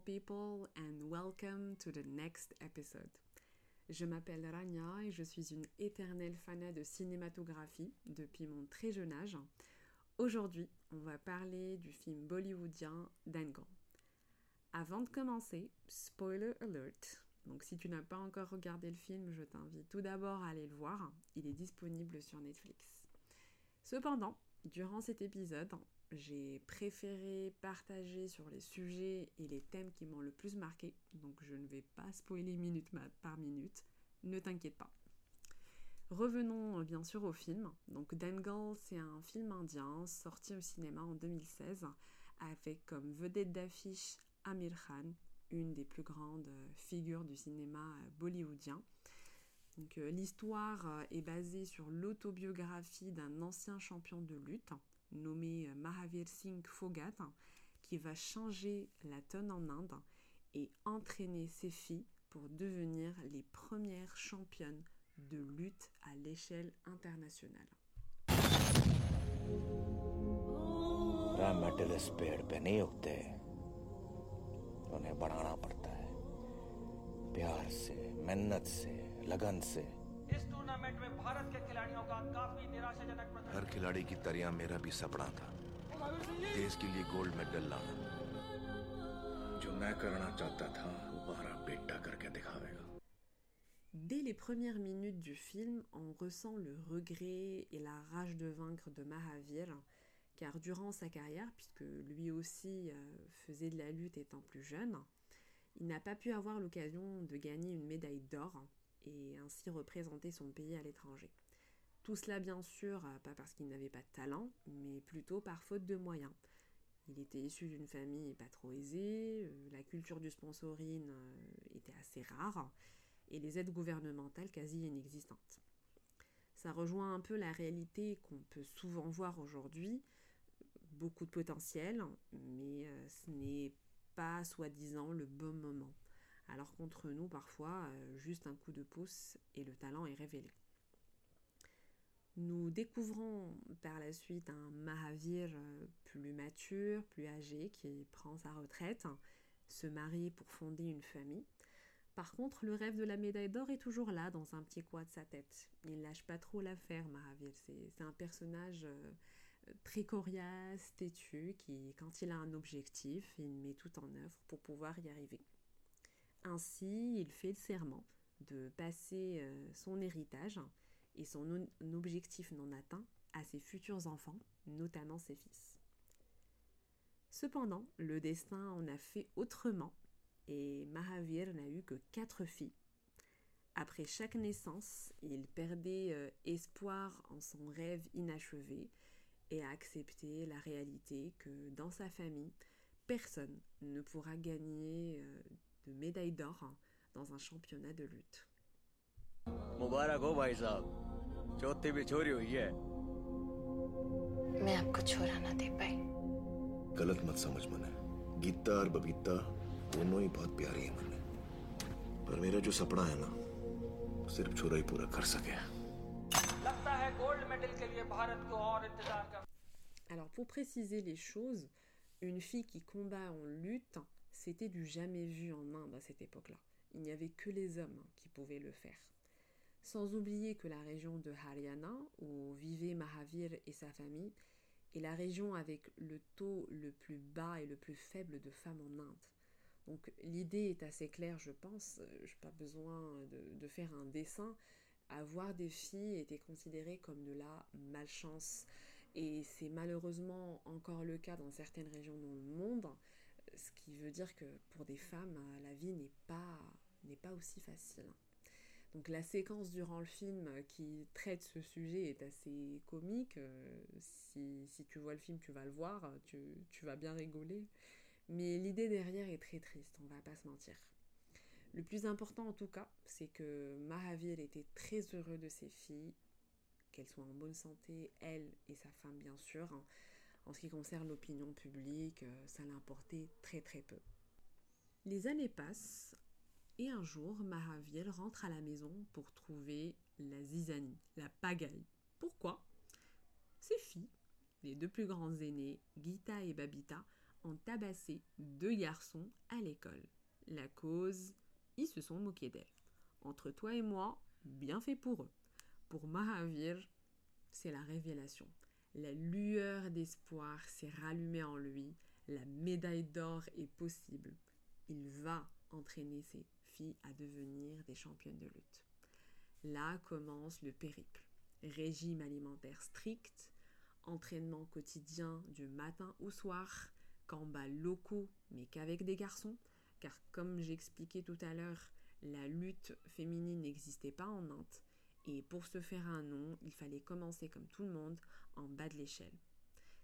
people, and welcome to the next episode. Je m'appelle Rania et je suis une éternelle fanat de cinématographie depuis mon très jeune âge. Aujourd'hui, on va parler du film bollywoodien Dangal. Avant de commencer, spoiler alert. Donc si tu n'as pas encore regardé le film, je t'invite tout d'abord à aller le voir. Il est disponible sur Netflix. Cependant, durant cet épisode, j'ai préféré partager sur les sujets et les thèmes qui m'ont le plus marqué, donc je ne vais pas spoiler minute par minute, ne t'inquiète pas. Revenons bien sûr au film. Donc Dangal, c'est un film indien sorti au cinéma en 2016 avec comme vedette d'affiche Amir Khan, une des plus grandes figures du cinéma bollywoodien. Euh, l'histoire euh, est basée sur l'autobiographie d'un ancien champion de lutte nommé euh, Mahavir Singh Fogat, qui va changer la tonne en Inde et entraîner ses filles pour devenir les premières championnes de lutte à l'échelle internationale. Dès les premières minutes du film, on ressent le regret et la rage de vaincre de Mahavir, car durant sa carrière, puisque lui aussi euh, faisait de la lutte étant plus jeune, il n'a pas pu avoir l'occasion de gagner une médaille d'or et ainsi représenter son pays à l'étranger. Tout cela bien sûr, euh, pas parce qu'il n'avait pas de talent, mais plutôt par faute de moyens. Il était issu d'une famille pas trop aisée, euh, la culture du sponsoring euh, était assez rare, et les aides gouvernementales quasi inexistantes. Ça rejoint un peu la réalité qu'on peut souvent voir aujourd'hui, beaucoup de potentiel, mais ce n'est pas soi-disant le bon moment alors qu'entre nous, parfois, euh, juste un coup de pouce et le talent est révélé. Nous découvrons par la suite un Mahavir euh, plus mature, plus âgé, qui prend sa retraite, se marie pour fonder une famille. Par contre, le rêve de la médaille d'or est toujours là, dans un petit coin de sa tête. Il lâche pas trop l'affaire, Mahavir. C'est un personnage euh, très coriace, têtu, qui, quand il a un objectif, il met tout en œuvre pour pouvoir y arriver. Ainsi, il fait le serment de passer euh, son héritage et son objectif non atteint à ses futurs enfants, notamment ses fils. Cependant, le destin en a fait autrement et Mahavir n'a eu que quatre filles. Après chaque naissance, il perdait euh, espoir en son rêve inachevé et a accepté la réalité que dans sa famille, personne ne pourra gagner euh, médaille d'or hein, dans un championnat de lutte. Alors pour préciser les choses, une fille qui combat en lutte c'était du jamais vu en Inde à cette époque-là. Il n'y avait que les hommes qui pouvaient le faire. Sans oublier que la région de Haryana, où vivaient Mahavir et sa famille, est la région avec le taux le plus bas et le plus faible de femmes en Inde. Donc l'idée est assez claire, je pense. Je n'ai pas besoin de, faire un dessin. Avoir des filles était considéré comme de la malchance. Et c'est malheureusement encore le cas dans certaines régions dans le monde ce qui veut dire que pour des femmes, euh, la vie n'est pas, n'est pas aussi facile. Donc la séquence durant le film qui traite ce sujet est assez comique. Euh, si, si, tu vois le film, tu vas le voir, tu, tu vas bien rigoler. Mais l'idée derrière est très triste, on va pas se mentir. Le plus important en tout cas, c'est que Mahavir était très heureux de ses filles, qu'elles soient en bonne santé, elle et sa femme bien sûr. En ce qui concerne l'opinion publique, euh, ça l'importait très très peu. Les années passent et un jour, Mahavir rentre à la maison pour trouver la zizanie, la pagaille. Pourquoi? Ses filles, les deux plus grands aînés, Gita et Babita, ont tabassé deux garçons à l'école. La cause, ils se sont moqués d'elle. Entre toi et moi, bien fait pour eux. Pour Mahavir, c'est la révélation. La lueur d'espoir s'est rallumée en lui. La médaille d'or est possible. Il va entraîner ses filles à devenir des championnes de lutte. Là commence le périple. Régime alimentaire strict, entraînement quotidien du matin au soir, combats locaux mais qu'avec des garçons, car comme j'expliquais tout à l'heure, la lutte féminine n'existait pas en Inde, et pour se faire un nom, il fallait commencer comme tout le monde en bas de l'échelle.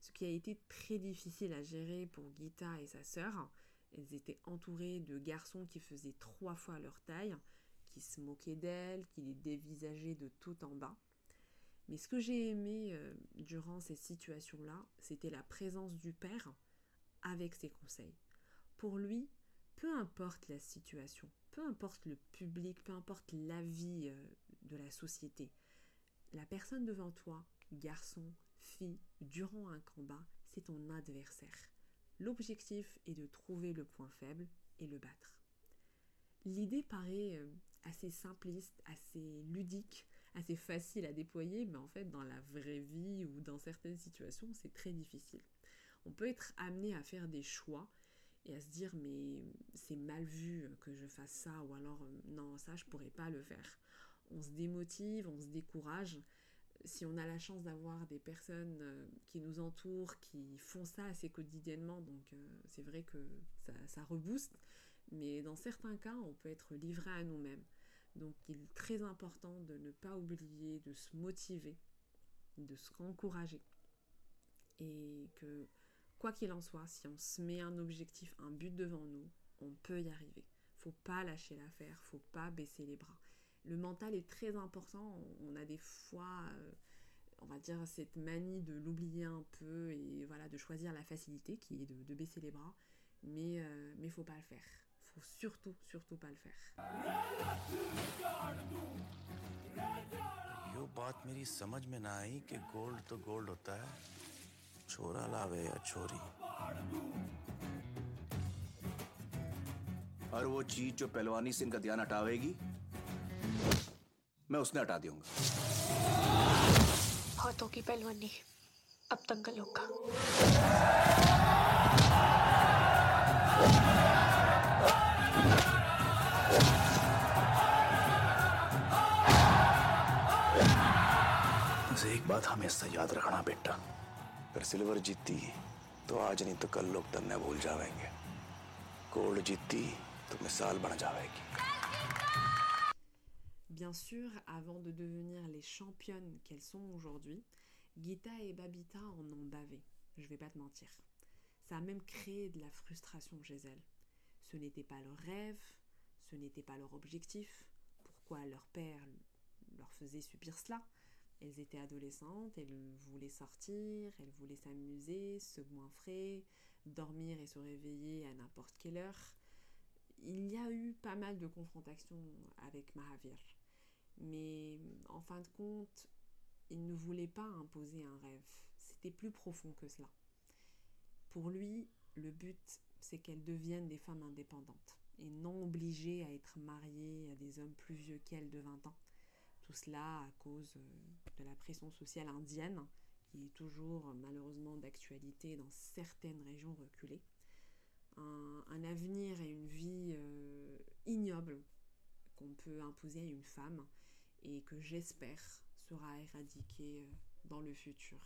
Ce qui a été très difficile à gérer pour Gita et sa sœur. Elles étaient entourées de garçons qui faisaient trois fois leur taille, qui se moquaient d'elles, qui les dévisageaient de tout en bas. Mais ce que j'ai aimé euh, durant ces situations-là, c'était la présence du père avec ses conseils. Pour lui, peu importe la situation, peu importe le public, peu importe l'avis euh, de la société, la personne devant toi, garçon, fille, durant un combat, c'est ton adversaire. L'objectif est de trouver le point faible et le battre. L'idée paraît euh, assez simpliste, assez ludique, assez facile à déployer, mais en fait dans la vraie vie ou dans certaines situations, c'est très difficile. On peut être amené à faire des choix et à se dire mais c'est mal vu que je fasse ça ou alors euh, non ça je pourrais pas le faire. On se démotive, on se décourage. Si on a la chance d'avoir des personnes euh, qui nous entourent, qui font ça assez quotidiennement, donc euh, c'est vrai que ça, ça rebooste, mais dans certains cas on peut être livré à nous-mêmes. Donc il est très important de ne pas oublier, de se motiver, de se encourager. Et que quoi qu'il en soit, si on se met un objectif, un but devant nous, on peut y arriver. Faut pas lâcher l'affaire, faut pas baisser les bras Le mental est très important. On a des fois, euh, on va dire, cette manie de l'oublier un peu et voilà, de choisir la facilité qui est de, baisser les bras. Mais, euh, mais faut pas le faire faut surtout, surtout pas le faire. यो बात मेरी समझ में ना आई कि गोल्ड तो गोल्ड होता है छोरा लावे या छोरी और वो चीज जो पहलवानी से इनका ध्यान हटावेगी मैं उसने हटा दूँगा हाथों की पहलवानी। अब दंगल होगा। एक बात हमेशा याद रखना बेटा। अगर सिल्वर जीती तो आज नहीं तो कल लोग तन्ने भूल जाएँगे गोल्ड जीती तो मिसाल बन जाएगी Bien sûr, avant de devenir les championnes qu'elles sont aujourd'hui, Gita et Babita en ont bavé, je vais pas te mentir. Ça a même créé de la frustration chez elles. Ce n'était pas leur rêve, ce n'était pas leur objectif. Pourquoi leur père leur faisait subir cela? Elles étaient adolescentes, elles voulaient sortir, elles voulaient s'amuser, se goinfrer, dormir et se réveiller à n'importe quelle heure. Il y a eu pas mal de confrontations avec Mahavir. Mais en fin de compte, il ne voulait pas imposer un rêve. C'était plus profond que cela. Pour lui, le but, c'est qu'elles deviennent des femmes indépendantes et non obligées à être mariées à des hommes plus vieux qu'elles de 20 ans. Tout cela à cause euh, de la pression sociale indienne, qui est toujours malheureusement d'actualité dans certaines régions reculées. Un, avenir et une vie euh, ignoble qu'on peut imposer à une femme et que j'espère sera éradiqué dans le futur.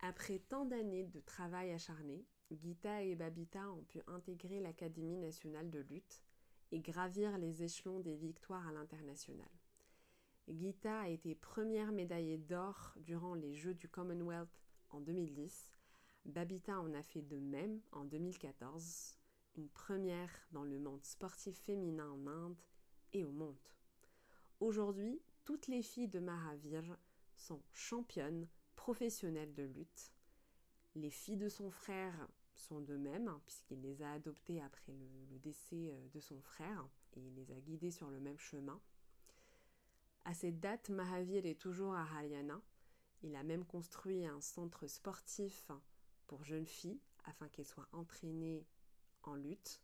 Après tant d'années de travail acharné, Gita et Babita ont pu intégrer l'Académie nationale de lutte et gravir les échelons des victoires à l'international. Gita a été première médaillée d'or durant les Jeux du Commonwealth en 2010. Babita en a fait de même en 2014, une première dans le monde sportif féminin en Inde et au monde. Aujourd'hui, toutes les filles de Mahavir sont championnes professionnelle de lutte. Les filles de son frère sont de même, hein, puisqu'il les a adoptées après le, décès euh, de son frère, et il les a guidés sur le même chemin. À cette date, Mahavir est toujours à Haryana. Il a même construit un centre sportif pour jeunes filles afin qu'elles soient entraînées en lutte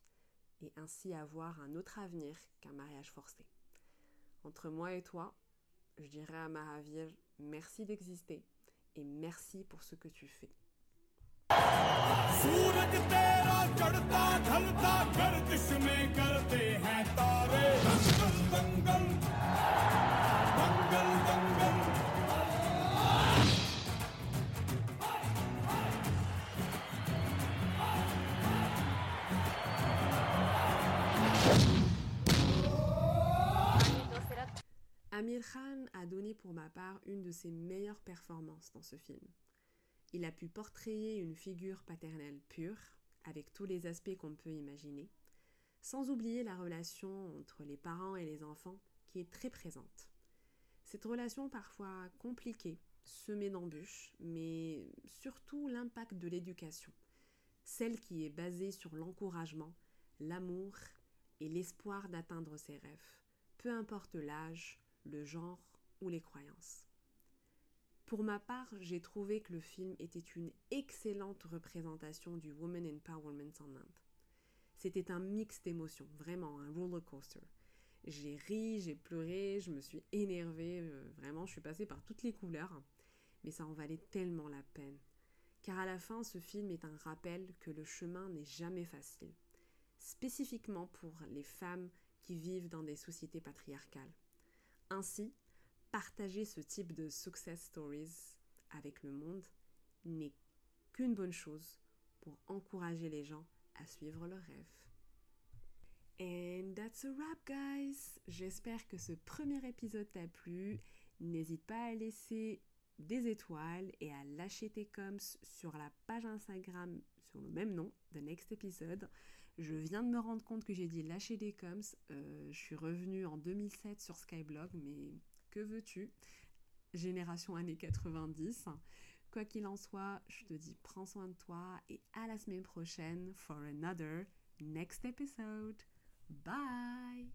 et ainsi avoir un autre avenir qu'un mariage forcé. Entre moi et toi, je dirais à Mahavir merci d'exister et merci pour ce que tu fais. Amir Khan a donné pour ma part une de ses meilleures performances dans ce film. Il a pu portrayer une figure paternelle pure, avec tous les aspects qu'on peut imaginer, sans oublier la relation entre les parents et les enfants qui est très présente. Cette relation parfois compliquée, semée d'embûches, mais surtout l'impact de l'éducation, celle qui est basée sur l'encouragement, l'amour et l'espoir d'atteindre ses rêves, peu importe l'âge, le genre ou les croyances. Pour ma part, j'ai trouvé que le film était une excellente représentation du Woman Empowerment en Inde. C'était un mix d'émotions, vraiment un roller coaster. J'ai ri, j'ai pleuré, je me suis énervée, euh, vraiment, je suis passée par toutes les couleurs, mais ça en valait tellement la peine. Car à la fin, ce film est un rappel que le chemin n'est jamais facile, spécifiquement pour les femmes qui vivent dans des sociétés patriarcales. Ainsi, partager ce type de success stories avec le monde n'est qu'une bonne chose pour encourager les gens à suivre leurs rêves. And that's a wrap, guys! J'espère que ce premier épisode t'a plu. N'hésite pas à laisser des étoiles et à lâcher tes coms sur la page Instagram sur le même nom, The Next Episode. Je viens de me rendre compte que j'ai dit lâcher des coms. Euh, je suis revenue en 2007 sur Skyblog, mais que veux-tu? Génération années 90. Quoi qu'il en soit, je te dis prends soin de toi et à la semaine prochaine for another next episode. Bye